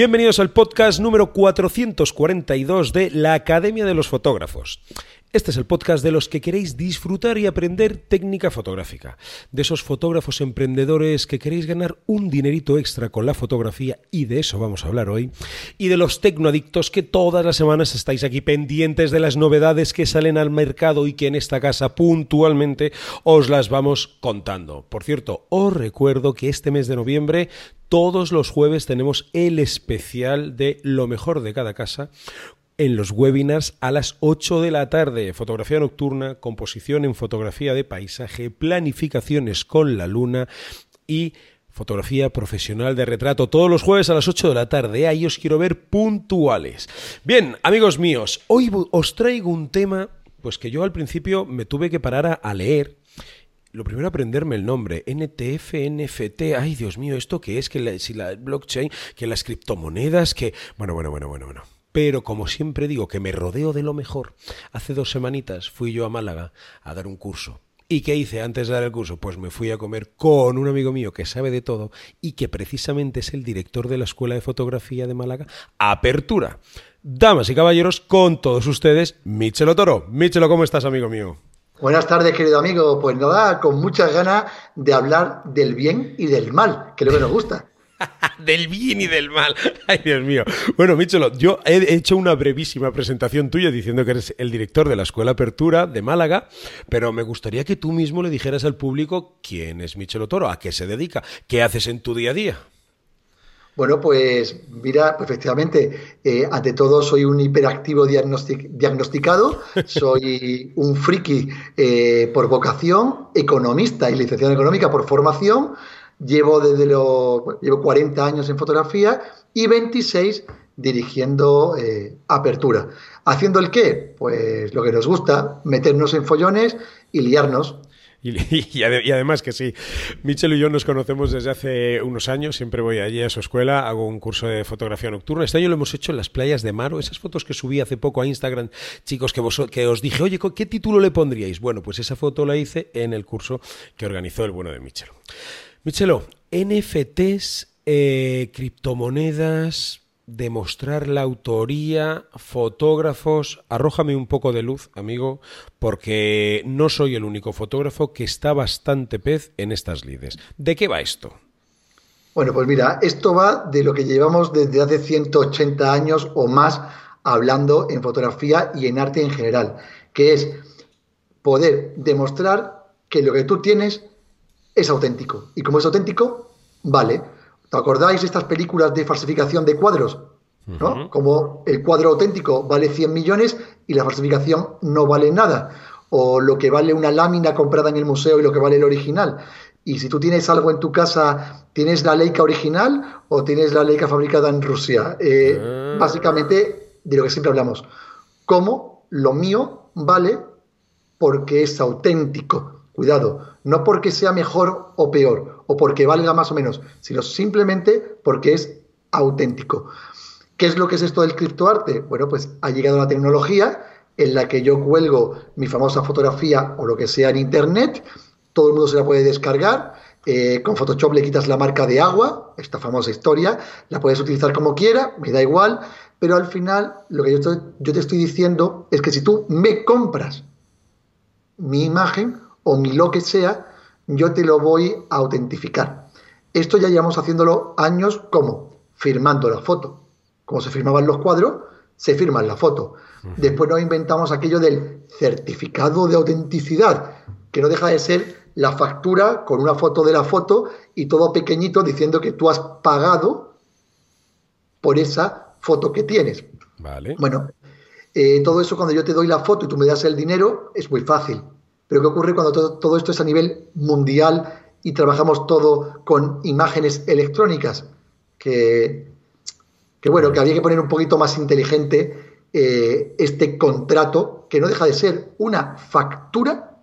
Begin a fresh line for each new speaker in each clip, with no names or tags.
Bienvenidos al podcast número 442 de la Academia de los Fotógrafos. Este es el podcast de los que queréis disfrutar y aprender técnica fotográfica, de esos fotógrafos emprendedores que queréis ganar un dinerito extra con la fotografía y de eso vamos a hablar hoy, y de los tecnoadictos que todas las semanas estáis aquí pendientes de las novedades que salen al mercado y que en esta casa puntualmente os las vamos contando. Por cierto, os recuerdo que este mes de noviembre todos los jueves tenemos el especial de lo mejor de cada casa en los webinars a las 8 de la tarde. Fotografía nocturna, composición en fotografía de paisaje, planificaciones con la luna y fotografía profesional de retrato todos los jueves a las 8 de la tarde. Ahí os quiero ver puntuales. Bien, amigos míos, hoy os traigo un tema pues que yo al principio me tuve que parar a, leer lo primero aprenderme el nombre, NTF, NFT, ay Dios mío, ¿esto qué es? Que si la blockchain, que las criptomonedas, que... Bueno, bueno, bueno, bueno, bueno. Pero como siempre digo que me rodeo de lo mejor, hace dos semanitas fui yo a Málaga a dar un curso. ¿Y qué hice antes de dar el curso? Pues me fui a comer con un amigo mío que sabe de todo y que precisamente es el director de la Escuela de Fotografía de Málaga, Apertura. Damas y caballeros, con todos ustedes, Michelo Toro. Michelo, ¿cómo estás, amigo mío?
Buenas tardes, querido amigo. Pues nada, con muchas ganas de hablar del bien y del mal, que es lo que nos gusta.
del bien y del mal. Ay, Dios mío. Bueno, Michelo, yo he hecho una brevísima presentación tuya diciendo que eres el director de la Escuela Apertura de Málaga, pero me gustaría que tú mismo le dijeras al público quién es Michelo Toro, a qué se dedica, qué haces en tu día a día.
Bueno, pues mira, efectivamente, eh, ante todo soy un hiperactivo diagnosticado, soy un friki eh, por vocación, economista y licenciado en económica por formación, Llevo desde los llevo 40 años en fotografía y 26 dirigiendo eh, apertura. ¿Haciendo el qué? Pues lo que nos gusta, meternos en follones y liarnos.
Y, además que sí, Michel y yo nos conocemos desde hace unos años, siempre voy allí a su escuela, hago un curso de fotografía nocturna. Este año lo hemos hecho en las playas de Maro, esas fotos que subí hace poco a Instagram, chicos, que, vos, que os dije, oye, ¿qué título le pondríais? Bueno, pues esa foto la hice en el curso que organizó el bueno de Michel. Michelo, NFTs, eh, criptomonedas, demostrar la autoría, fotógrafos, arrójame un poco de luz, amigo, porque no soy el único fotógrafo que está bastante pez en estas lides. ¿De qué va esto?
Bueno, pues mira, esto va de lo que llevamos desde hace 180 años o más hablando en fotografía y en arte en general, que es poder demostrar que lo que tú tienes es auténtico. Y como es auténtico, vale. ¿Te acordáis de estas películas de falsificación de cuadros? ¿no? Como el cuadro auténtico vale 100 millones y la falsificación no vale nada. O lo que vale una lámina comprada en el museo y lo que vale el original. Y si tú tienes algo en tu casa, ¿tienes la Leica original o tienes la Leica fabricada en Rusia? Eh, ah. Básicamente, de lo que siempre hablamos. ¿Cómo lo mío vale porque es auténtico? Cuidado, no porque sea mejor o peor, o porque valga más o menos, sino simplemente porque es auténtico. ¿Qué es lo que es esto del criptoarte? Bueno, pues ha llegado la tecnología en la que yo cuelgo mi famosa fotografía o lo que sea en Internet, todo el mundo se la puede descargar, eh, con Photoshop le quitas la marca de agua, esta famosa historia, la puedes utilizar como quiera, me da igual, pero al final lo que yo, yo te estoy diciendo es que si tú me compras mi imagen, o mi lo que sea, yo te lo voy a autentificar. Esto ya llevamos haciéndolo años como firmando la foto. Como se firmaban los cuadros, se firma la foto. Después nos inventamos aquello del certificado de autenticidad, que no deja de ser la factura con una foto de la foto y todo pequeñito diciendo que tú has pagado por esa foto que tienes.
Vale.
Bueno, eh, todo eso cuando yo te doy la foto y tú me das el dinero es muy fácil. Pero ¿qué ocurre cuando todo, esto es a nivel mundial y trabajamos todo con imágenes electrónicas? Que, bueno, que había que poner un poquito más inteligente eh, este contrato, que no deja de ser una factura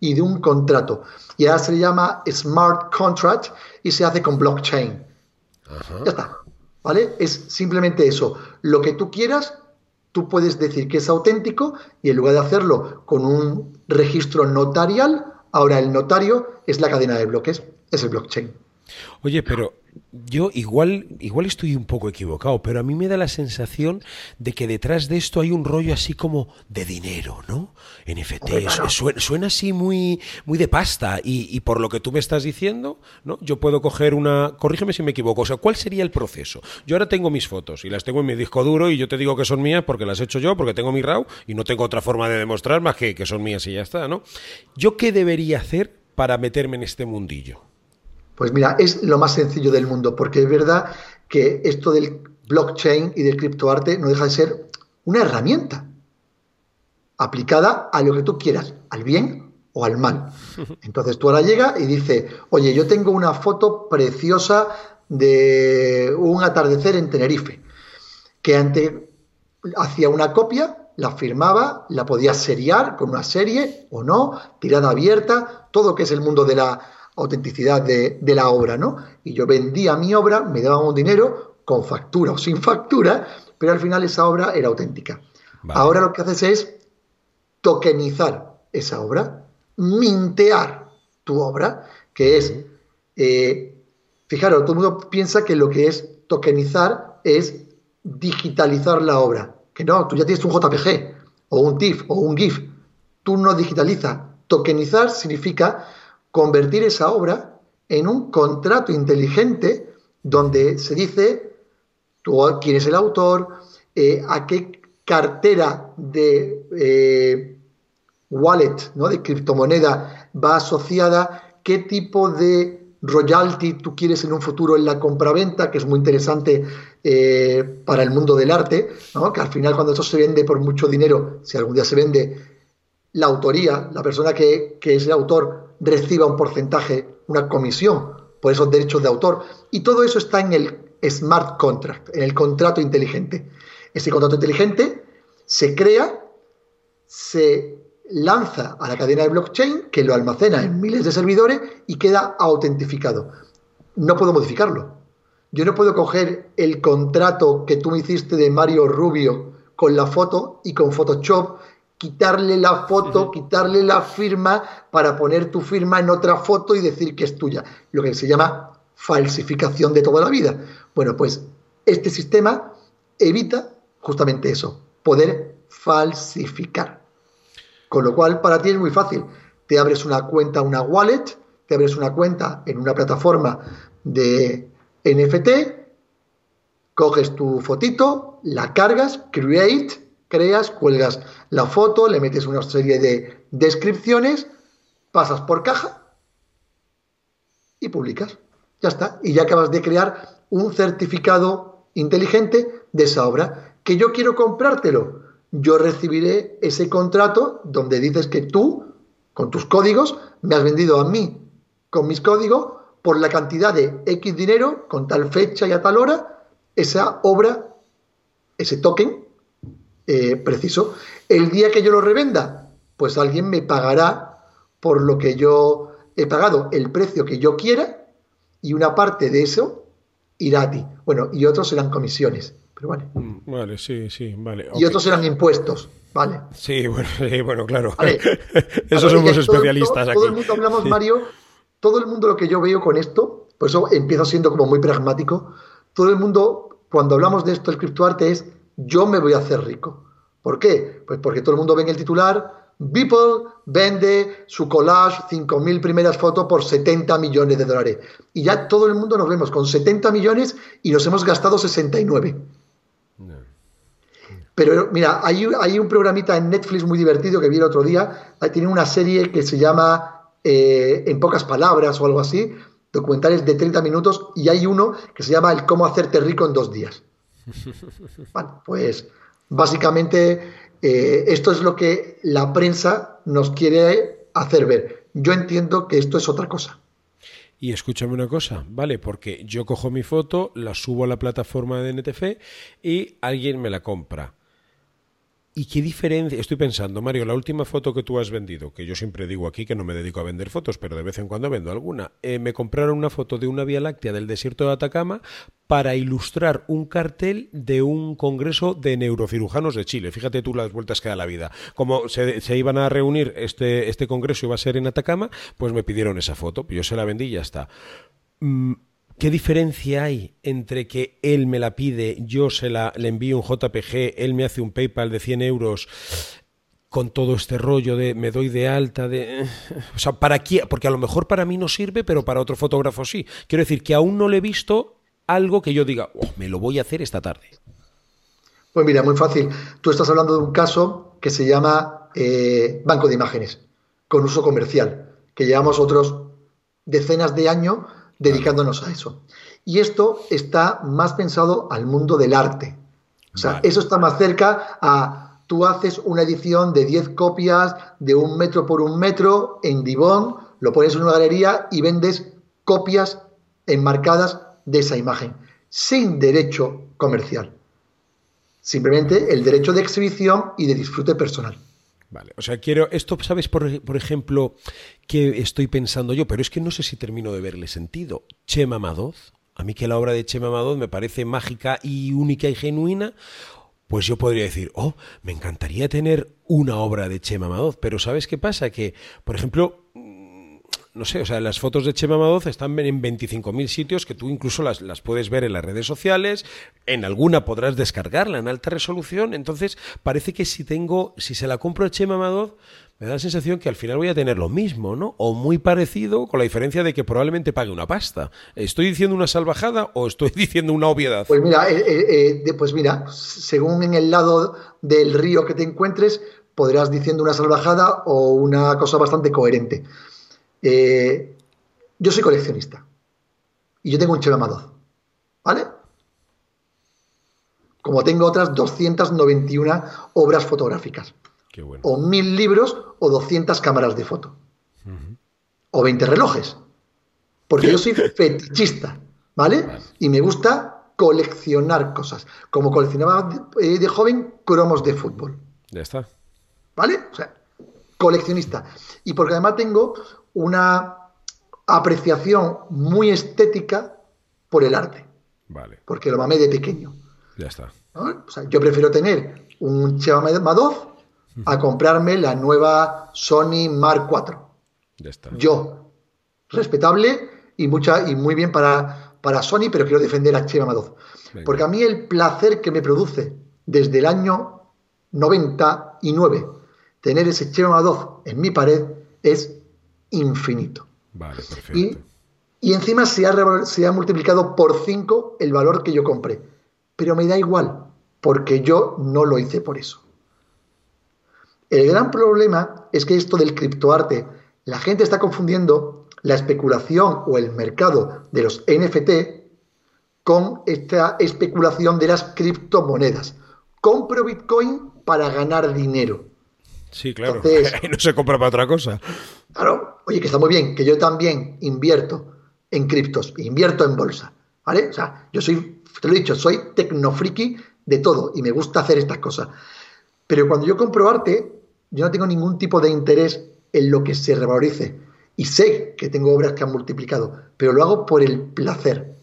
y de un contrato. Y ahora se le llama Smart Contract y se hace con blockchain. Ya está. ¿Vale? Es simplemente eso. Lo que tú quieras tú puedes decir que es auténtico y en lugar de hacerlo con un registro notarial, ahora el notario es la cadena de bloques, es el blockchain.
Oye, pero yo igual, igual estoy un poco equivocado, pero a mí me da la sensación de que detrás de esto hay un rollo así como de dinero, ¿no? NFT, suena, suena, así muy, muy de pasta y, por lo que tú me estás diciendo, ¿no? Yo puedo coger una, corrígeme si me equivoco, o sea, ¿cuál sería el proceso? Yo ahora tengo mis fotos y las tengo en mi disco duro y yo te digo que son mías porque las he hecho yo, porque tengo mi RAW y no tengo otra forma de demostrar más que que son mías y ya está, ¿no? ¿Yo qué debería hacer para meterme en este mundillo?
Pues mira, es lo más sencillo del mundo, porque es verdad que esto del blockchain y del criptoarte no deja de ser una herramienta aplicada a lo que tú quieras, al bien o al mal. Entonces tú ahora llegas y dices, oye, yo tengo una foto preciosa de un atardecer en Tenerife, que antes hacía una copia, la firmaba, la podía seriar con una serie o no, tirada abierta, todo que es el mundo de la autenticidad de, la obra, ¿no? Y yo vendía mi obra, me daban un dinero con factura o sin factura, pero al final esa obra era auténtica. Ahora lo que haces es tokenizar esa obra, mintear tu obra, que es, eh, fijaros, todo el mundo piensa que lo que es tokenizar es digitalizar la obra, que no, tú ya tienes un JPG o un TIFF o un GIF, tú no digitalizas. Tokenizar significa convertir esa obra en un contrato inteligente donde se dice tú, quién es el autor, eh, a qué cartera de eh, wallet, ¿no? de criptomoneda va asociada, qué tipo de royalty tú quieres en un futuro en la compraventa, que es muy interesante eh, para el mundo del arte, que al final cuando eso se vende por mucho dinero, si algún día se vende, la autoría, la persona que, que es el autor reciba un porcentaje, una comisión por esos derechos de autor. Y todo eso está en el smart contract, en el contrato inteligente. Ese contrato inteligente se crea, se lanza a la cadena de blockchain, que lo almacena en miles de servidores y queda autentificado. No puedo modificarlo. Yo no puedo coger el contrato que tú me hiciste de Mario Rubio con la foto y con Photoshop quitarle la foto, quitarle la firma para poner tu firma en otra foto y decir que es tuya, lo que se llama falsificación de toda la vida. Bueno, pues este sistema evita justamente eso, poder falsificar. Con lo cual, para ti es muy fácil. Te abres una cuenta, una wallet, te abres una cuenta en una plataforma de NFT, coges tu fotito, la cargas, create, creas, cuelgas la foto, le metes una serie de descripciones, pasas por caja y publicas. Ya está. Y ya acabas de crear un certificado inteligente de esa obra. Que yo quiero comprártelo. Yo recibiré ese contrato donde dices que tú, con tus códigos, me has vendido a mí con mis códigos por la cantidad de X dinero, con tal fecha y a tal hora, esa obra, ese token eh, preciso. El día que yo lo revenda, pues alguien me pagará por lo que yo he pagado, el precio que yo quiera, y una parte de eso irá a ti. Bueno, y otros serán comisiones. Pero vale.
Mm, vale, sí, sí, vale.
Y otros serán impuestos, ¿vale?
Sí, bueno, bueno claro. Eso somos especialistas
aquí. Todo el mundo hablamos, Mario, todo el mundo lo que yo veo con esto, por eso empiezo siendo como muy pragmático, todo el mundo, cuando hablamos de esto, el criptoarte es yo me voy a hacer rico. ¿Por qué? Pues porque todo el mundo ve en el titular, Beeple vende su collage 5.000 primeras fotos por 70 millones de dólares. Y ya todo el mundo nos vemos con 70 millones y nos hemos gastado 69. Pero mira, hay, hay, un programita en Netflix muy divertido que vi el otro día. Tiene una serie que se llama eh, En pocas palabras o algo así, documentales de 30 minutos, y hay uno que se llama El cómo hacerte rico en dos días. Bueno, pues básicamente eh, esto es lo que la prensa nos quiere hacer ver. Yo entiendo que esto es otra cosa.
Y escúchame una cosa, ¿vale? Porque yo cojo mi foto, la subo a la plataforma de NTF y alguien me la compra. ¿Y qué diferencia? Estoy pensando, Mario, la última foto que tú has vendido, que yo siempre digo aquí que no me dedico a vender fotos, pero de vez en cuando vendo alguna. Eh, me compraron una foto de una Vía Láctea del desierto de Atacama para ilustrar un cartel de un congreso de neurocirujanos de Chile. Fíjate tú las vueltas que da la vida. Como se, iban a reunir, este, este congreso iba a ser en Atacama, pues me pidieron esa foto. Yo se la vendí y ya está. Mm, ¿Qué diferencia hay entre que él me la pide, yo se la le envío un JPG, él me hace un PayPal de 100 euros con todo este rollo de me doy de alta, de... O sea, ¿para quién? Porque a lo mejor para mí no sirve, pero para otro fotógrafo sí. Quiero decir que aún no le he visto algo que yo diga, oh, me lo voy a hacer esta tarde.
Pues mira, muy fácil. Tú estás hablando de un caso que se llama eh, banco de imágenes, con uso comercial, que llevamos otros decenas de años dedicándonos a eso. Y esto está más pensado al mundo del arte. O sea, eso está más cerca a tú haces una edición de 10 copias de un metro por un metro en Divón, lo pones en una galería y vendes copias enmarcadas de esa imagen, sin derecho comercial. Simplemente el derecho de exhibición y de disfrute personal.
Vale, o sea, quiero, esto, ¿sabes, por, ejemplo, que estoy pensando yo? Pero es que no sé si termino de verle sentido. Chema Madoz, a mí que la obra de Chema Madoz me parece mágica y única y genuina, pues yo podría decir, oh, me encantaría tener una obra de Chema Madoz, pero ¿sabes qué pasa? Que, por ejemplo, no sé, o sea, las fotos de Chema Madoz están en 25.000 sitios que tú incluso las, las, puedes ver en las redes sociales, en alguna podrás descargarla en alta resolución, entonces parece que si tengo, si se la compro a Chema Madoz, me da la sensación que al final voy a tener lo mismo, ¿no? O muy parecido, con la diferencia de que probablemente pague una pasta. ¿Estoy diciendo una salvajada o estoy diciendo una obviedad?
Pues mira, eh, eh, eh, pues mira, según en el lado del río que te encuentres, podrás diciendo una salvajada o una cosa bastante coherente. Yo soy coleccionista y yo tengo un Cheva Madoz, ¿vale? Como tengo otras 291 obras fotográficas. O mil libros o 200 cámaras de foto. O 20 relojes. Porque yo soy fetichista, ¿vale? Y me gusta coleccionar cosas. Como coleccionaba de, de joven cromos de fútbol.
Ya está.
¿Vale? O sea, coleccionista. Y porque además tengo una apreciación muy estética por el arte.
Vale.
Porque lo mamé de pequeño.
Ya está.
¿no? O sea, yo prefiero tener un Cheva Madoz a comprarme la nueva Sony Mark IV.
Ya está.
Yo, respetable y, mucha, y muy bien para, para Sony, pero quiero defender a Chema. Venga. Porque a mí el placer que me produce desde el año 99 tener ese Chema Madoz en mi pared es infinito.
Vale, perfecto.
Y, y encima se ha, se ha multiplicado por 5 el valor que yo compré. Pero me da igual, porque yo no lo hice por eso. El gran problema es que esto del criptoarte, la gente está confundiendo la especulación o el mercado de los NFT con esta especulación de las criptomonedas. Compro Bitcoin para ganar dinero.
Sí, claro. Entonces, no se compra para otra cosa.
Claro, oye, que está muy bien, que yo también invierto en criptos, invierto en bolsa. ¿Vale? O sea, yo soy, te lo he dicho, soy tecnofriki de todo y me gusta hacer estas cosas. Pero cuando yo compro arte, yo no tengo ningún tipo de interés en lo que se revalorice. Y sé que tengo obras que han multiplicado, pero lo hago por el placer.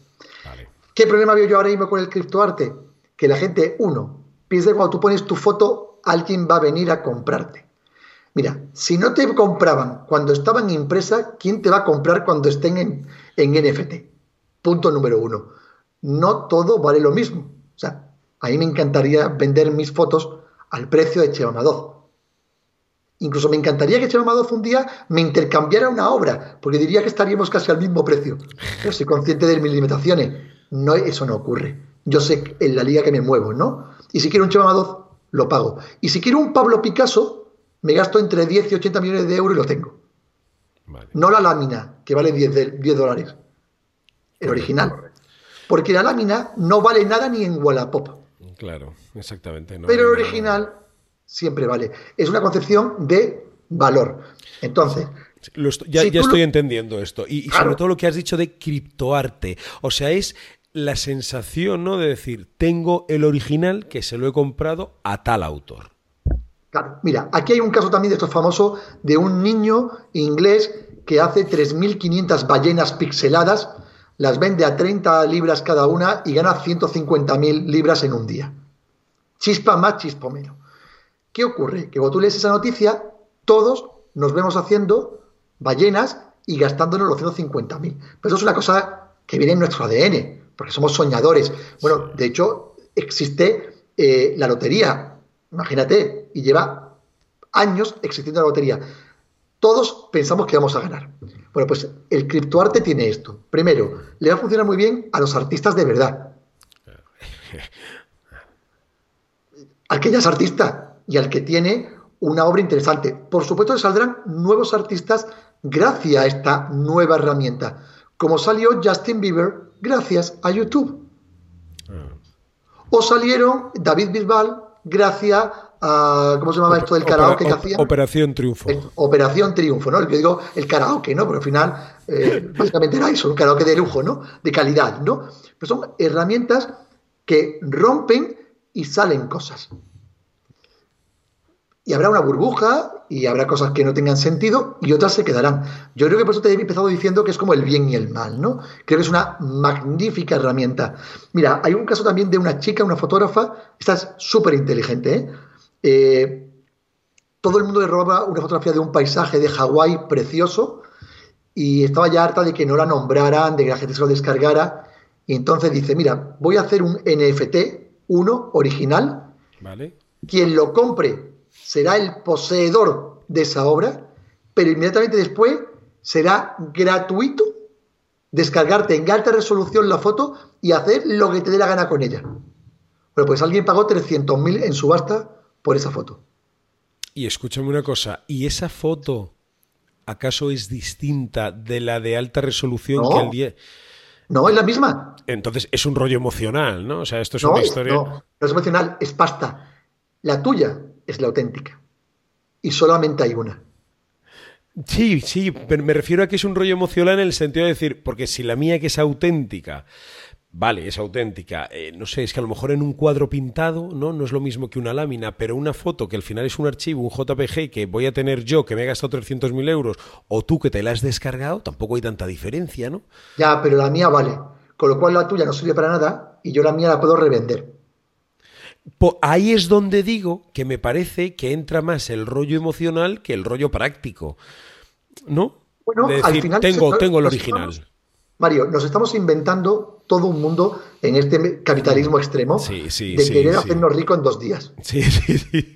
Vale. ¿Qué problema veo yo ahora mismo con el criptoarte? Que la gente, uno, piensa que cuando tú pones tu foto, alguien va a venir a comprarte. Mira, si no te compraban cuando estaban impresa, ¿quién te va a comprar cuando estén en, en NFT? Punto número uno. No todo vale lo mismo. O sea, a mí me encantaría vender mis fotos al precio de Cheva Madoz Incluso me encantaría que Chema un día me intercambiara una obra, porque diría que estaríamos casi al mismo precio. Pero soy consciente de mis limitaciones. No, eso no ocurre. Yo sé en la liga que me muevo, ¿no? Y si quiero un Chema Madoz, lo pago. Y si quiero un Pablo Picasso, me gasto entre 10 y 80 millones de euros y lo tengo. Vale. No la lámina, que vale 10, de, 10 dólares. El original. Porque la lámina no vale nada ni en Wallapop.
Claro, exactamente. No
Pero el original siempre vale. Es una concepción de valor. Entonces.
Estoy, ya, estoy lo... entendiendo esto. Y, y claro. sobre todo lo que has dicho de criptoarte. O sea, es la sensación, ¿no? De decir, tengo el original que se lo he comprado a tal autor.
Claro, mira, aquí hay un caso también de esto famoso de un niño inglés que hace 3.500 ballenas pixeladas, las vende a 30 libras cada una y gana 150.000 libras en un día. Chispa más, chispa menos. ¿Qué ocurre? Que cuando tú lees esa noticia, todos nos vemos haciendo ballenas y gastándonos los 150.000. Pero eso es una cosa que viene en nuestro ADN, porque somos soñadores. Bueno, de hecho, existe eh, la lotería, imagínate, y lleva años existiendo la lotería. Todos pensamos que vamos a ganar. Bueno, pues el criptoarte tiene esto. Primero, le va a funcionar muy bien a los artistas de verdad. Al que ya es artista y al que tiene una obra interesante. Por supuesto que saldrán nuevos artistas gracias a esta nueva herramienta, como salió Justin Bieber gracias a YouTube. Ah. O salieron David Bisbal gracias a, ¿cómo se llamaba esto del karaoke que hacían?
Operación Triunfo.
Operación Triunfo, ¿no? Yo digo el karaoke, ¿no? Porque al final, eh, básicamente era eso, un karaoke de lujo, ¿no? De calidad, ¿no? Pero son herramientas que rompen y salen cosas y habrá una burbuja y habrá cosas que no tengan sentido y otras se quedarán. Yo creo que por eso te he empezado diciendo que es como el bien y el mal, ¿no? Creo que es una magnífica herramienta. Mira, hay un caso también de una chica, una fotógrafa, esta es súper inteligente, ¿eh? ¿Eh? Todo el mundo le robaba una fotografía de un paisaje de Hawái precioso y estaba ya harta de que no la nombraran, de que la gente se lo descargara. Y entonces dice, mira, voy a hacer un NFT, uno, original.
Vale.
Quien lo compre será el poseedor de esa obra, pero inmediatamente después será gratuito descargarte en alta resolución la foto y hacer lo que te dé la gana con ella. Bueno, pues alguien pagó 300.000 en subasta por esa foto.
Y escúchame una cosa, ¿y esa foto acaso es distinta de la de alta resolución que el día...
No, es la misma.
Entonces es un rollo emocional, ¿no? O sea, esto es una historia.
No, no es emocional, es pasta. La tuya es la auténtica. Y solamente hay una.
Sí, sí, pero me refiero a que es un rollo emocional en el sentido de decir, porque si la mía que es auténtica, vale, es auténtica, eh, no sé, es que a lo mejor en un cuadro pintado, ¿no? No es lo mismo que una lámina, pero una foto que al final es un archivo, un JPG que voy a tener yo, que me he gastado 300.000 euros, o tú que te la has descargado, tampoco hay tanta diferencia, ¿no?
Ya, pero la mía vale. Con lo cual la tuya no sirve para nada y yo la mía la puedo revender
ahí es donde digo que me parece que entra más el rollo emocional que el rollo práctico. ¿No?
Bueno, al final
tengo, tengo el original.
Mario, nos estamos inventando todo un mundo en este capitalismo extremo de querer hacernos rico en dos días.
Sí, sí, sí.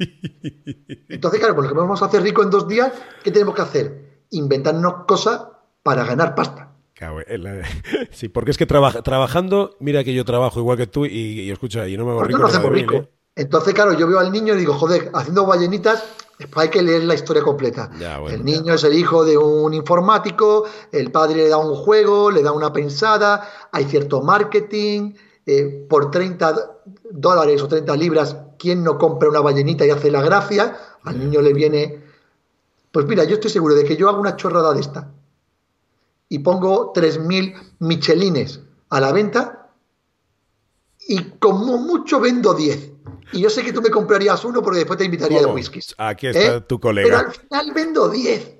Entonces, claro, pues lo que vamos a hacer rico en dos días, ¿qué tenemos que hacer? Inventarnos cosas para ganar pasta.
Sí, porque es que trabajando, mira que yo trabajo igual que tú y, escucha, y no me hago rico.
No rico. Entonces, claro, yo veo al niño y digo, joder, haciendo ballenitas, después hay que leer la historia completa. el niño es el hijo de un informático, el padre le da un juego, le da una pensada, hay cierto marketing, eh, por 30 dólares o 30 libras, ¿quién no compra una ballenita y hace la gracia? Al niño le viene... Pues mira, yo estoy seguro de que yo hago una chorrada de esta y pongo 3.000 michelines a la venta y como mucho vendo 10. Y yo sé que tú me comprarías uno porque después te invitaría de whisky.
Aquí está ¿eh? tu colega. Pero
al final vendo 10.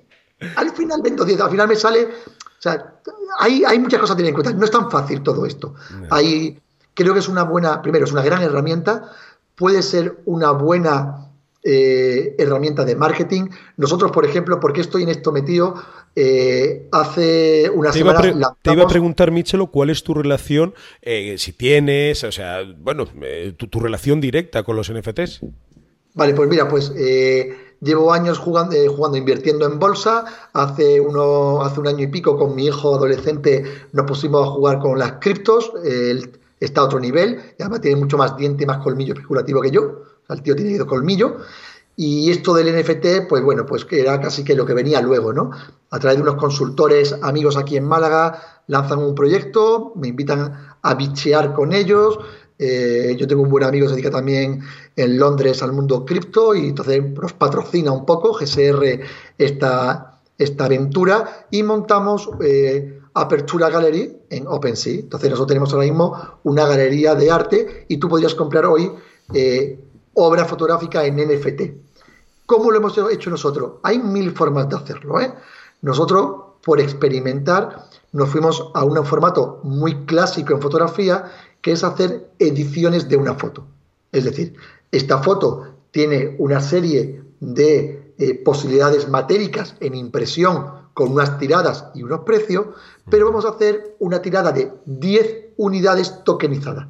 Al final vendo 10. Al final me sale... O sea, hay, hay muchas cosas a tener en cuenta. No es tan fácil todo esto. Hay, creo que es una buena... Primero, es una gran herramienta. Puede ser una buena eh, herramienta de marketing. Nosotros, por ejemplo, porque estoy en esto metido, eh, hace una semana...
Te iba a preguntar, Michelo, ¿cuál es tu relación, eh, si tienes, o sea, bueno, tu, relación directa con los NFTs?
Vale, pues mira, pues llevo años jugando, jugando, invirtiendo en bolsa. Hace, uno, hace un año y pico con mi hijo adolescente nos pusimos a jugar con las criptos. Está a otro nivel, y además tiene mucho más diente más colmillo especulativo que yo el tío tiene ido colmillo. Y esto del NFT, pues bueno, pues que era casi que lo que venía luego, ¿no? A través de unos consultores amigos aquí en Málaga, lanzan un proyecto, me invitan a bichear con ellos. Eh, yo tengo un buen amigo que se dedica también en Londres al mundo cripto y entonces nos patrocina un poco GSR esta, esta aventura y montamos eh, Apertura Gallery en OpenSea. Entonces nosotros tenemos ahora mismo una galería de arte y tú podrías comprar hoy eh, obra fotográfica en NFT. ¿Cómo lo hemos hecho nosotros? Hay mil formas de hacerlo. ¿eh? Nosotros, por experimentar, nos fuimos a un formato muy clásico en fotografía, que es hacer ediciones de una foto. Es decir, esta foto tiene una serie de eh, posibilidades matéricas en impresión con unas tiradas y unos precios, pero vamos a hacer una tirada de 10 unidades tokenizadas.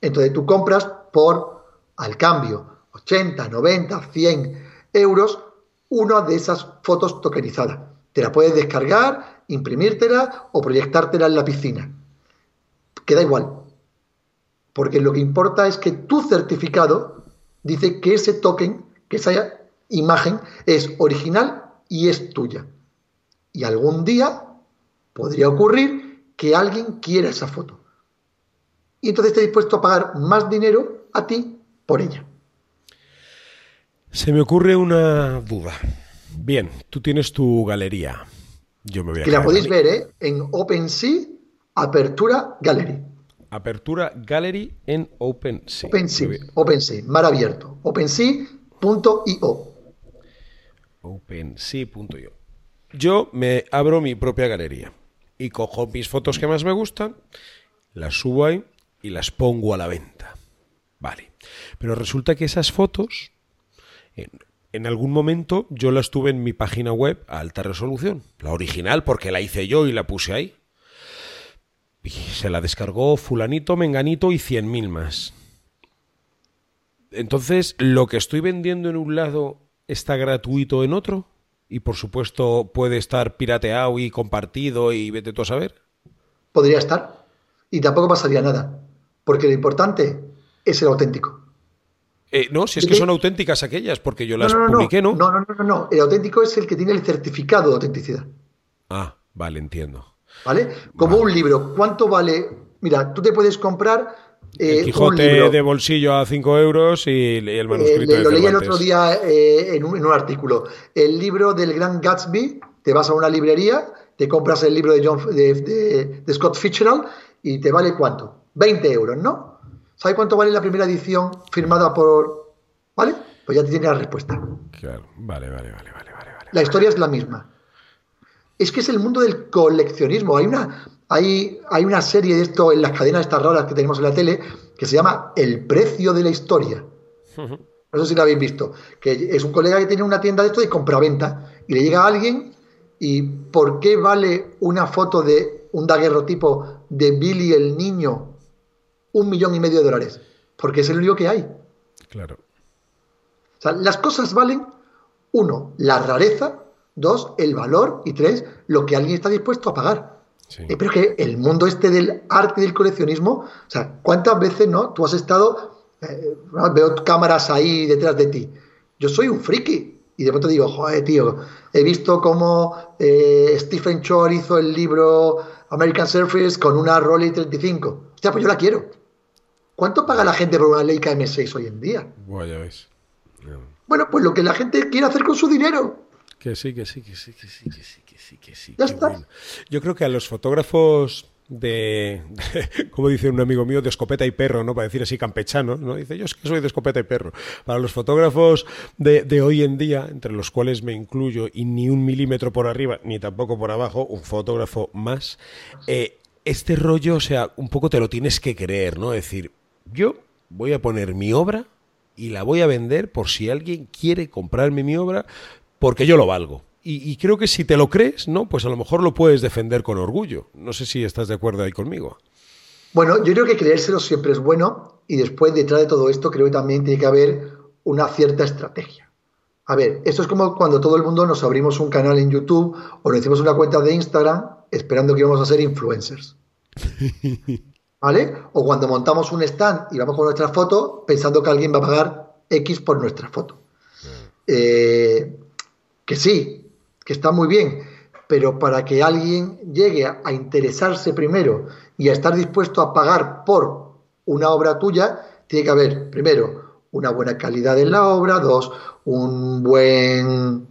Entonces tú compras por, al cambio, 80, 90, 100 euros, una de esas fotos tokenizadas. Te la puedes descargar, imprimírtela o proyectártela en la piscina. Queda igual. Porque lo que importa es que tu certificado dice que ese token, que esa imagen es original y es tuya. Y algún día podría ocurrir que alguien quiera esa foto. Y entonces esté dispuesto a pagar más dinero a ti por ella.
Se me ocurre una duda. Bien, tú tienes tu galería. Yo me voy a
que la podéis ver ¿eh? en OpenSea Apertura Gallery.
Apertura Gallery en OpenSea.
OpenSea, OpenSea, mar abierto. OpenSea.io.
OpenSea.io. Yo me abro mi propia galería y cojo mis fotos que más me gustan, las subo ahí y las pongo a la venta. Vale. Pero resulta que esas fotos, en, algún momento yo las tuve en mi página web a alta resolución. La original porque la hice yo y la puse ahí. Y se la descargó fulanito, menganito y cien mil más. Entonces, lo que estoy vendiendo en un lado está gratuito en otro y por supuesto puede estar pirateado y compartido y vete tú a saber.
Podría estar y tampoco pasaría nada, porque lo importante es el auténtico.
Eh, no, si es que son auténticas aquellas, porque yo las
no, no,
publiqué, ¿no?
No, no, no, no, el auténtico es el que tiene el certificado de autenticidad.
Ah, vale, entiendo.
¿Vale? Como un libro, ¿cuánto vale? Mira, tú te puedes comprar
el Quijote de bolsillo a 5 euros y el manuscrito
eh, Lo leí el otro día eh, en, un, en, un, artículo. El libro del Gran Gatsby, te vas a una librería, te compras el libro de, John, de, de, de Scott Fitzgerald y te vale cuánto? 20 euros, ¿no? ¿Sabes cuánto vale la primera edición firmada por... ¿Vale? Pues ya te tiene la respuesta.
Claro, vale, vale, vale, vale, vale.
La historia es la misma. Es que es el mundo del coleccionismo. Hay una, hay, hay una serie de esto en las cadenas estas raras que tenemos en la tele que se llama El precio de la historia. No sé si lo habéis visto. Que es un colega que tiene una tienda de esto de compraventa y le llega a alguien y ¿por qué vale una foto de un daguerrotipo de Billy el niño un millón y medio de dólares? Porque es el único que hay.
Claro.
O sea, las cosas valen, uno, la rareza, dos, el valor y tres, lo que alguien está dispuesto a pagar.
Sí.
Eh, pero es que el mundo este del arte y del coleccionismo, o sea, ¿cuántas veces no? Tú has estado, eh, veo cámaras ahí detrás de ti. Yo soy un friki y de pronto digo, joder, tío, he visto cómo eh, Stephen Shore hizo el libro American Surface con una Rolly 35. Hostia, pues yo la quiero. ¿Cuánto paga la gente por una Leica M6 hoy en día?
Bueno, ya ves. Yeah.
Bueno, pues lo que la gente quiere hacer con su dinero.
Que sí, que sí, que sí, que sí, que sí, que sí, que sí.
Ya está.
bueno. Yo creo que a los fotógrafos de, de, como dice un amigo mío, de escopeta y perro, ¿no? Para decir así campechano, ¿no? Dice, yo es que soy de escopeta y perro. Para los fotógrafos de, de hoy en día, entre los cuales me incluyo, y ni un milímetro por arriba, ni tampoco por abajo, un fotógrafo más, eh, este rollo, o sea, un poco te lo tienes que creer, ¿no? Es decir, yo voy a poner mi obra y la voy a vender por si alguien quiere comprarme mi obra porque yo lo valgo. Y, y, creo que si te lo crees, ¿no? Pues a lo mejor lo puedes defender con orgullo. No sé si estás de acuerdo ahí conmigo.
Bueno, yo creo que creérselo siempre es bueno y después detrás de todo esto creo que también tiene que haber una cierta estrategia. A ver, esto es como cuando todo el mundo nos abrimos un canal en YouTube o nos hicimos una cuenta de Instagram esperando que íbamos a ser influencers. ¿Vale? O cuando montamos un stand y vamos con nuestra foto pensando que alguien va a pagar X por nuestra foto. Eh, que sí, que está muy bien, pero para que alguien llegue a, a, interesarse primero y a estar dispuesto a pagar por una obra tuya, tiene que haber, primero, una buena calidad en la obra, dos, un buen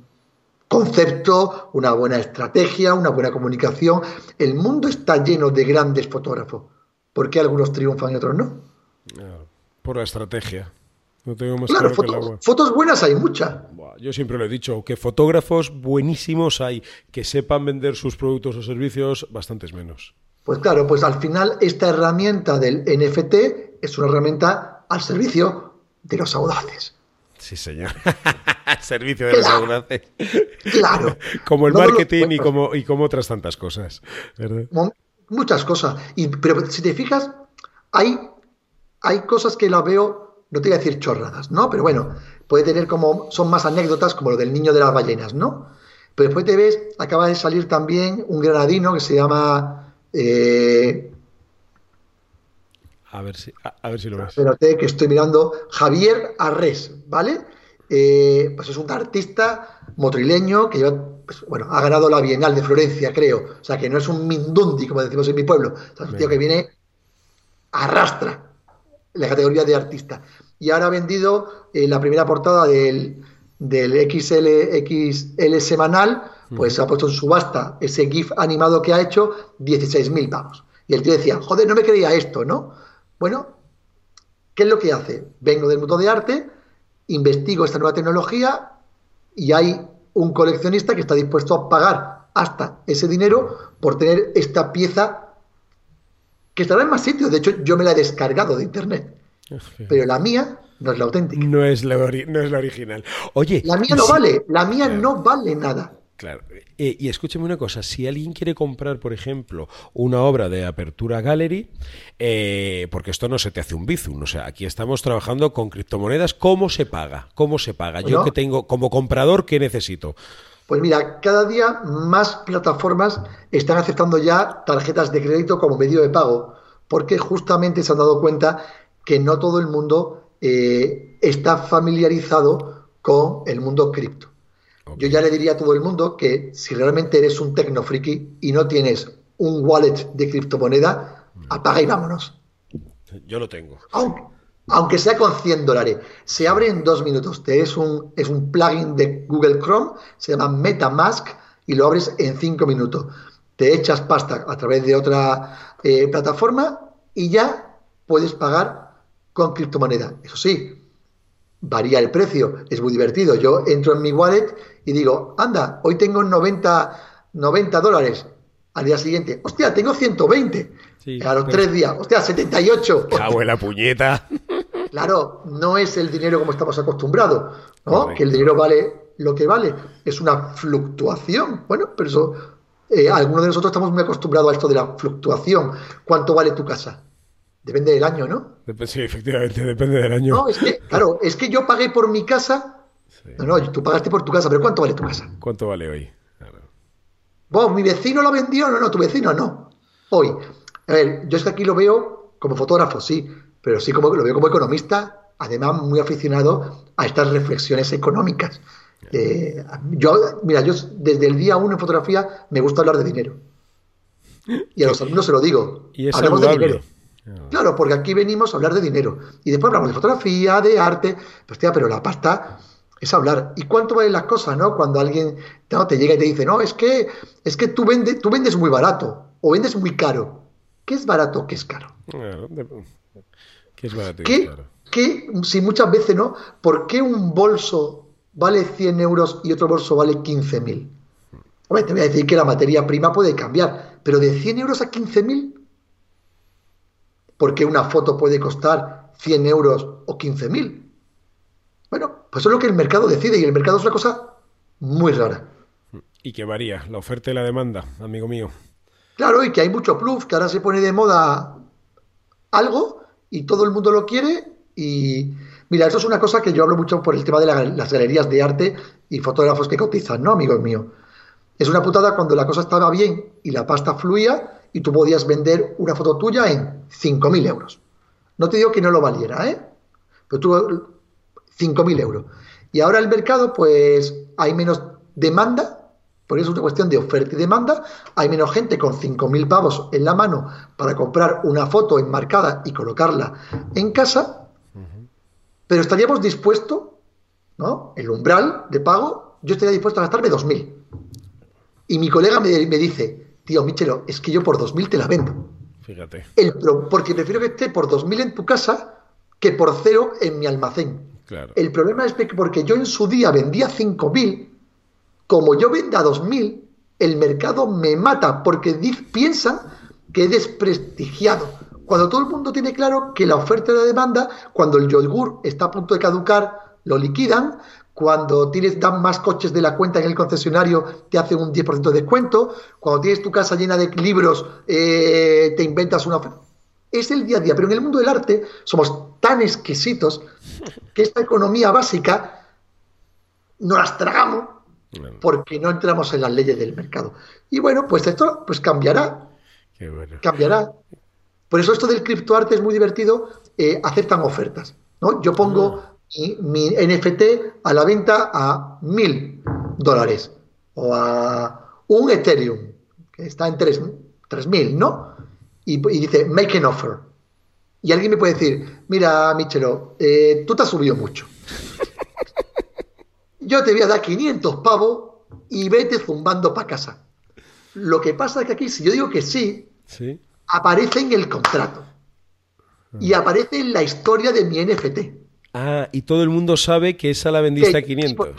concepto, una buena estrategia, una buena comunicación. El mundo está lleno de grandes fotógrafos. ¿Por qué algunos triunfan y otros no?
Por la estrategia. No tengo más
claro,
claro
foto,
que el agua.
fotos buenas hay muchas.
Yo siempre lo he dicho, que fotógrafos buenísimos hay, que sepan vender sus productos o servicios, bastantes menos.
Pues claro, pues al final esta herramienta del NFT es una herramienta al servicio de los audaces.
Sí, señor. Servicio de claro,
Claro.
como el marketing y, como, y como otras tantas cosas.
Muchas cosas. Y, pero si te fijas, hay, hay cosas que las veo, no te voy a decir chorradas, ¿no? Pero bueno, puede tener como, son más anécdotas como lo del niño de las ballenas, ¿no? Pero después te ves, acaba de salir también un granadino que se llama... Eh,
a ver si, a, ver si lo ves.
Espérate, que estoy mirando. Javier Arres, ¿vale? Eh, pues es un artista motrileño que pues, bueno, ha ganado la Bienal de Florencia, creo. O sea, que no es un mindundi, como decimos en mi pueblo. es un tío que viene, arrastra la categoría de artista. Y ahora ha vendido eh, la primera portada del, del XL, XL semanal, pues ha puesto en subasta ese GIF animado que ha hecho 16.000 pavos. Y el tío decía, joder, no me creía esto, ¿no? Bueno, ¿qué es lo que hace? Vengo del mundo de arte, investigo esta nueva tecnología y hay un coleccionista que está dispuesto a pagar hasta ese dinero por tener esta pieza que estará en más sitios. De hecho, yo me la he descargado de internet. Pero la mía no es la auténtica.
No es la, no es la original. Oye.
La mía no vale. La mía no vale nada.
Claro. Eh, y escúcheme una cosa, si alguien quiere comprar, por ejemplo, una obra de Apertura Gallery, eh, porque esto no se te hace un bizum, o sea, aquí estamos trabajando con criptomonedas, ¿cómo se paga? ¿Cómo se paga? Yo que tengo, como comprador, ¿qué necesito?
Pues mira, cada día más plataformas están aceptando ya tarjetas de crédito como medio de pago, porque justamente se han dado cuenta que no todo el mundo eh, está familiarizado con el mundo cripto. Yo ya le diría a todo el mundo que si realmente eres un tecnofriki y no tienes un wallet de criptomoneda, mm. apaga y vámonos.
Yo lo tengo.
Aunque, sea con 100 dólares. Se abre en dos minutos. Te es, un, es un plugin de Google Chrome, se llama MetaMask y lo abres en cinco minutos. Te echas pasta a través de otra eh, plataforma y ya puedes pagar con criptomoneda. Eso sí, varía el precio, es muy divertido. Yo entro en mi wallet y digo, anda, hoy tengo 90, 90 dólares. Al día siguiente, hostia, tengo 120. a los tres días, hostia, 78.
Cago en la puñeta.
Claro, no es el dinero como estamos acostumbrados, ¿no? Que el dinero vale lo que vale. Es una fluctuación. Bueno, pero eso, eh, algunos de nosotros estamos muy acostumbrados a esto de la fluctuación. ¿Cuánto vale tu casa? Depende del año, ¿no?
Sí, efectivamente, depende del año.
No, es que, claro, es que yo pagué por mi casa. No, no, tú pagaste por tu casa, pero ¿cuánto vale tu casa?
¿Cuánto vale hoy?
Vos, mi vecino lo vendió, no, no, tu vecino no. Hoy. A ver, yo es que aquí lo veo como fotógrafo, sí, pero sí como lo veo como economista, además muy aficionado a estas reflexiones económicas. Eh, yo, mira, yo desde el día uno en fotografía me gusta hablar de dinero. Y a los alumnos se lo digo.
Y es Hablemos de dinero.
Claro, porque aquí venimos a hablar de dinero. Y después hablamos de fotografía, de arte. Pues tía, pero la pasta es hablar. ¿Y cuánto valen las cosas, no? Cuando alguien te llega y te dice, no, es que, es que tú, vendes, tú vendes muy barato o vendes muy caro. ¿Qué es barato? ¿Qué es caro?
¿Qué es. ¿Qué,
si muchas veces no, ¿por qué un bolso vale 100 euros y otro bolso vale 15.000? Hombre, te voy a decir que la materia prima puede cambiar, pero de 100 euros a 15.000 ¿Por qué una foto puede costar 100 euros o 15.000? Bueno, pues eso es lo que el mercado decide y el mercado es una cosa muy rara.
Y que varía, la oferta y la demanda, amigo mío.
Claro, y que hay mucho plus, que ahora se pone de moda algo y todo el mundo lo quiere y... Mira, eso es una cosa que yo hablo mucho por el tema de las galerías de arte y fotógrafos que cotizan, ¿no, amigos míos? Es una putada cuando la cosa estaba bien y la pasta fluía y tú podías vender una foto tuya en 5.000 euros. No te digo que no lo valiera, ¿eh? Pero tú, 5.000 euros. Y ahora el mercado, pues hay menos demanda, porque es una cuestión de oferta y demanda, hay menos gente con 5.000 pavos en la mano para comprar una foto enmarcada y colocarla en casa, pero estaríamos dispuestos, ¿no? El umbral de pago, yo estaría dispuesto a gastarme 2.000. Y mi colega me dice, tío, Michelo, es que yo por 2.000 te la vendo.
Fíjate.
El porque prefiero que esté por 2.000 en tu casa que por cero en mi almacén.
Claro.
El problema es que porque yo en su día vendía 5.000, como yo venda 2.000, el mercado me mata porque piensa que he desprestigiado. Cuando todo el mundo tiene claro que la oferta y la demanda, cuando el yogur está a punto de caducar, lo liquidan. Cuando tienes, dan más coches de la cuenta en el concesionario, te hacen un 10% de descuento. Cuando tienes tu casa llena de libros, eh, te inventas una Es el día a día. Pero en el mundo del arte somos tan exquisitos que esta economía básica no las tragamos porque no entramos en las leyes del mercado. Y bueno, pues esto pues cambiará. Cambiará. Por eso esto del criptoarte es muy divertido. Eh, aceptan ofertas. ¿no? Yo pongo ah. mi, NFT a la venta a mil dólares o a un Ethereum que está en tres, mil, ¿no? Y, dice make an offer. Y alguien me puede decir, mira, Michelo, eh, tú te has subido mucho. Yo te voy a dar 500 pavos y vete zumbando para casa. Lo que pasa es que aquí, si yo digo que sí, aparece en el contrato. Y ah. aparece en la historia de mi NFT.
Ah, y todo el mundo sabe que esa la vendiste a 500.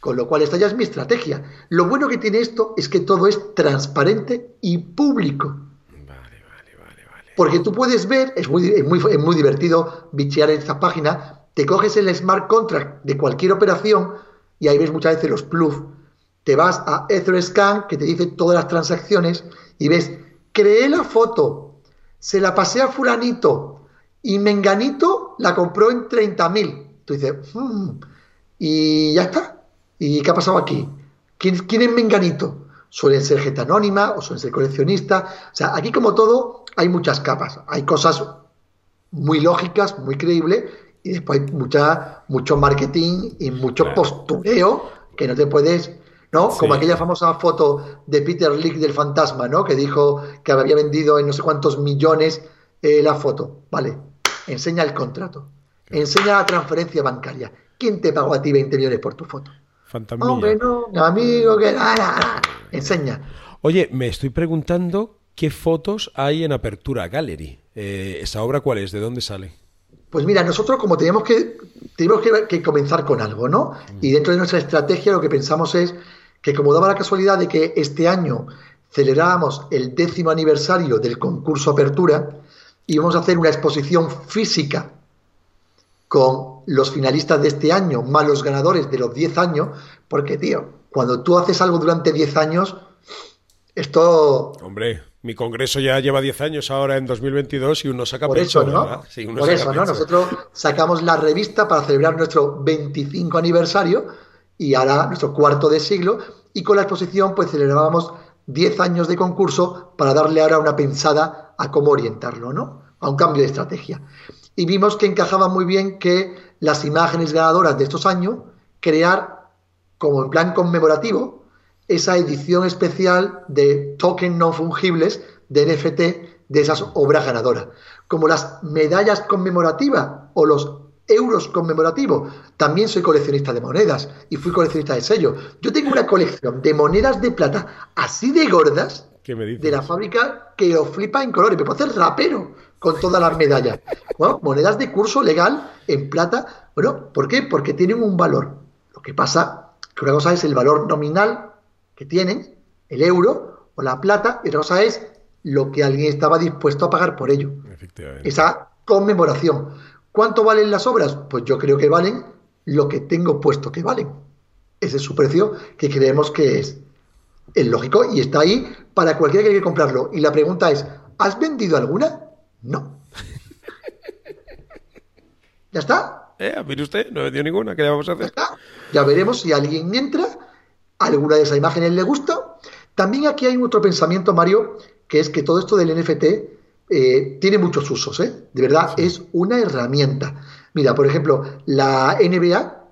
Con lo cual, esta ya es mi estrategia. Lo bueno que tiene esto es que todo es transparente y público. Vale, vale, vale, vale. Porque tú puedes ver, es muy, es muy, es muy divertido bichear esta página, te coges el smart contract de cualquier operación y ahí ves muchas veces los plus. Te vas a Etherscan, que te dice todas las transacciones, y ves, creé la foto, se la pasé a fulanito, y Menganito la compró en 30.000. Tú dices, hmm, y ya está. ¿Y qué ha pasado aquí? ¿Quién, ¿Quién, es Menganito? Suelen ser gente anónima o suelen ser coleccionistas. O sea, aquí como todo hay muchas capas. Hay cosas muy lógicas, muy creíbles, y después mucha, mucho marketing y mucho postureo que no te puedes, ¿no? Como aquella famosa foto de Peter Lick del fantasma, ¿no? Que dijo que había vendido en no sé cuántos millones eh, la foto. Vale, enseña el contrato, enseña la transferencia bancaria. ¿Quién te pagó a ti 20 millones por tu foto?
Fantasma.
Hombre, no, amigo, que nada, enseña.
Oye, me estoy preguntando qué fotos hay en Apertura Gallery. Eh, ¿Esa obra cuál es? ¿De dónde sale?
Pues mira, nosotros como tenemos que, tenemos que, comenzar con algo, ¿no? Y dentro de nuestra estrategia lo que pensamos es que como daba la casualidad de que este año celebrábamos el décimo aniversario del concurso Apertura, íbamos a hacer una exposición física con los finalistas de este año, más los ganadores de los 10 años, porque, tío, cuando tú haces algo durante 10 años, esto...
Hombre, mi congreso ya lleva 10 años ahora en 2022 y uno saca
Por eso, ¿no? Por eso, ¿no? Nosotros sacamos la revista para celebrar nuestro 25 aniversario y ahora nuestro cuarto de siglo y con la exposición pues celebrábamos 10 años de concurso para darle ahora una pensada a cómo orientarlo, ¿no? A un cambio de estrategia. Y vimos que encajaba muy bien que las imágenes ganadoras de estos años crear como en plan conmemorativo esa edición especial de token no fungibles de NFT de esas obras ganadoras. Como las medallas conmemorativas o los euros conmemorativos. También soy coleccionista de monedas y fui coleccionista de sellos. Yo tengo una colección de monedas de plata así de gordas de la fábrica que os flipa en colores. Me puedo hacer rapero con todas las medallas. monedas de curso legal en plata. Bueno, ¿por qué? Porque tienen un valor. Lo que pasa que una cosa es el valor nominal que tienen, el euro o la plata, y otra cosa es lo que alguien estaba dispuesto a pagar por ello. Esa conmemoración. ¿Cuánto valen las obras? Pues yo creo que valen lo que tengo puesto que valen. Ese es su precio que creemos que es el lógico y está ahí para cualquiera que quiera comprarlo. Y la pregunta es, ¿has vendido alguna? No. ¿Ya está?
Eh, mire usted, no he vendido ninguna, ¿qué le vamos a hacer?
Ya, ya veremos si alguien entra alguna de esas imágenes le gusta. También aquí hay otro pensamiento, Mario, que es que todo esto del NFT eh, tiene muchos usos, ¿eh? De verdad, es una herramienta. Mira, por ejemplo, la NBA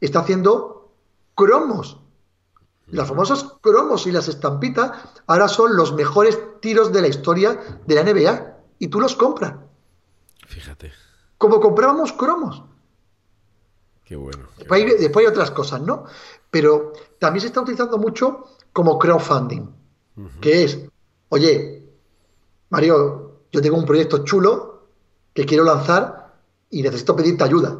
está haciendo cromos. Las famosas cromos y las estampitas ahora son los mejores tiros de la historia de la NBA y tú los compras.
Fíjate.
Como comprábamos cromos.
Qué bueno.
después, hay, otras cosas, ¿no? Pero también se está utilizando mucho como crowdfunding, que es, oye, Mario, yo tengo un proyecto chulo que quiero lanzar y necesito pedirte ayuda.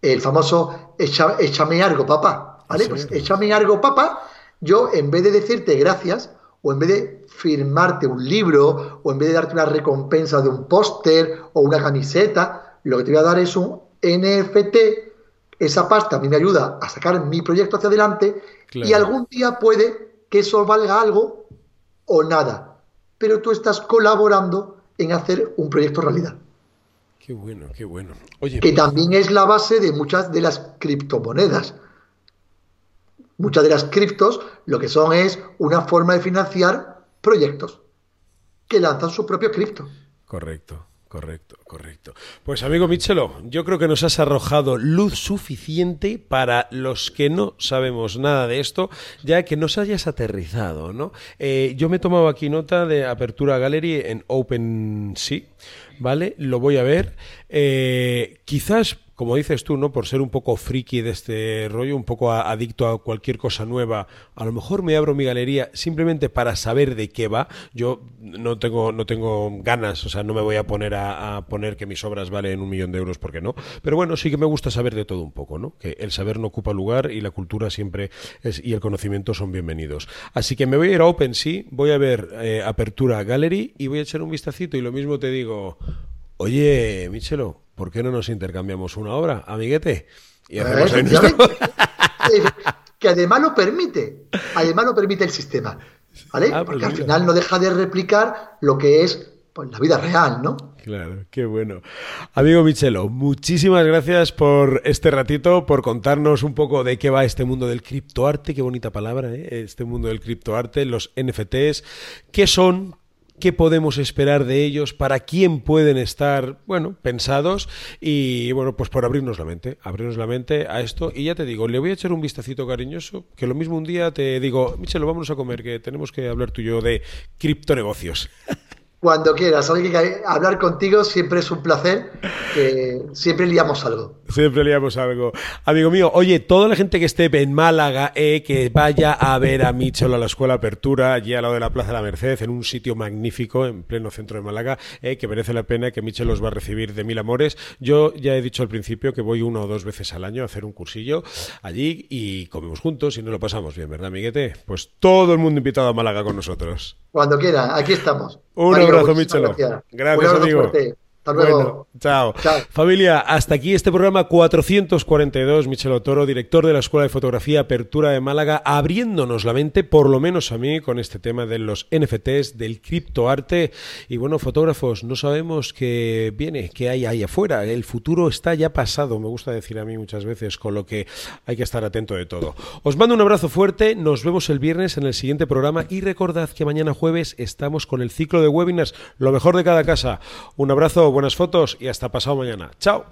El famoso échame algo, papá. ¿Vale? Pues échame algo, papá. Yo, en vez de decirte gracias, o en vez de firmarte un libro, o en vez de darte una recompensa de un póster o una camiseta, lo que te voy a dar es un NFT, esa pasta a mí me ayuda a sacar mi proyecto hacia adelante y algún día puede que eso valga algo o nada. Pero tú estás colaborando en hacer un proyecto realidad.
Qué bueno, qué bueno.
que pues también es la base de muchas de las criptomonedas. Muchas de las criptos lo que son es una forma de financiar proyectos que lanzan su propio cripto.
Correcto. Correcto, correcto. Pues amigo Michelo, yo creo que nos has arrojado luz suficiente para los que no sabemos nada de esto, ya que nos hayas aterrizado, ¿no? Eh, yo me he tomado aquí nota de Apertura Gallery en OpenSea, ¿vale? Lo voy a ver. Eh, quizás como dices tú, ¿no? Por ser un poco friki de este rollo, un poco adicto a cualquier cosa nueva, a lo mejor me abro mi galería simplemente para saber de qué va. Yo no tengo, no tengo ganas, o sea, no me voy a poner a, poner que mis obras valen un millón de euros porque no. Pero bueno, sí que me gusta saber de todo un poco, ¿no? Que el saber no ocupa lugar y la cultura siempre y el conocimiento son bienvenidos. Así que me voy a ir a OpenSea, voy a ver eh, Apertura Gallery y voy a echar un vistacito y lo mismo te digo, oye, Michelo, ¿por qué no nos intercambiamos una obra, amiguete?
Y hacemos que además lo permite, además lo permite el sistema, ¿vale? Ah, pues Porque al final no deja de replicar lo que es pues, la vida real, ¿no?
Claro, qué bueno. Amigo Michelo, muchísimas gracias por este ratito, por contarnos un poco de qué va este mundo del criptoarte, qué bonita palabra, ¿eh? este mundo del criptoarte, los NFTs, qué son, qué podemos esperar de ellos, para quién pueden estar, bueno, pensados y, bueno, pues por abrirnos la mente, abrirnos la mente a esto. Y ya te digo, le voy a echar un vistacito cariñoso, que lo mismo un día te digo, Michelo, vámonos a comer, que tenemos que hablar tú y yo de criptonegocios.
Cuando quieras, que hablar contigo siempre es un placer, que siempre liamos algo.
Siempre liamos algo. Amigo mío, oye, toda la gente que esté en Málaga, eh, que vaya a ver a Michel a la Escuela Apertura, allí al lado de la Plaza de la Merced, en un sitio magnífico, en pleno centro de Málaga, eh, que merece la pena, que Michel los va a recibir de mil amores. Yo ya he dicho al principio que voy una o dos veces al año a hacer un cursillo allí y comemos juntos y nos lo pasamos bien, ¿verdad, amiguete? Pues todo el mundo invitado a Málaga con nosotros.
Cuando quiera, aquí estamos.
Un abrazo, Michelo. Gracias, amigo.
Hasta luego.
chao. Familia, hasta aquí este programa 442. Michel Toro, director de la Escuela de Fotografía Apertura de Málaga, abriéndonos la mente, por lo menos a mí, con este tema de los NFTs, del criptoarte. Y bueno, fotógrafos, no sabemos qué viene, qué hay ahí afuera. El futuro está ya pasado, me gusta decir a mí muchas veces, con lo que hay que estar atento de todo. Os mando un abrazo fuerte, nos vemos el viernes en el siguiente programa y recordad que mañana jueves estamos con el ciclo de webinars, lo mejor de cada casa. Un abrazo buenas fotos y hasta pasado mañana. Chao.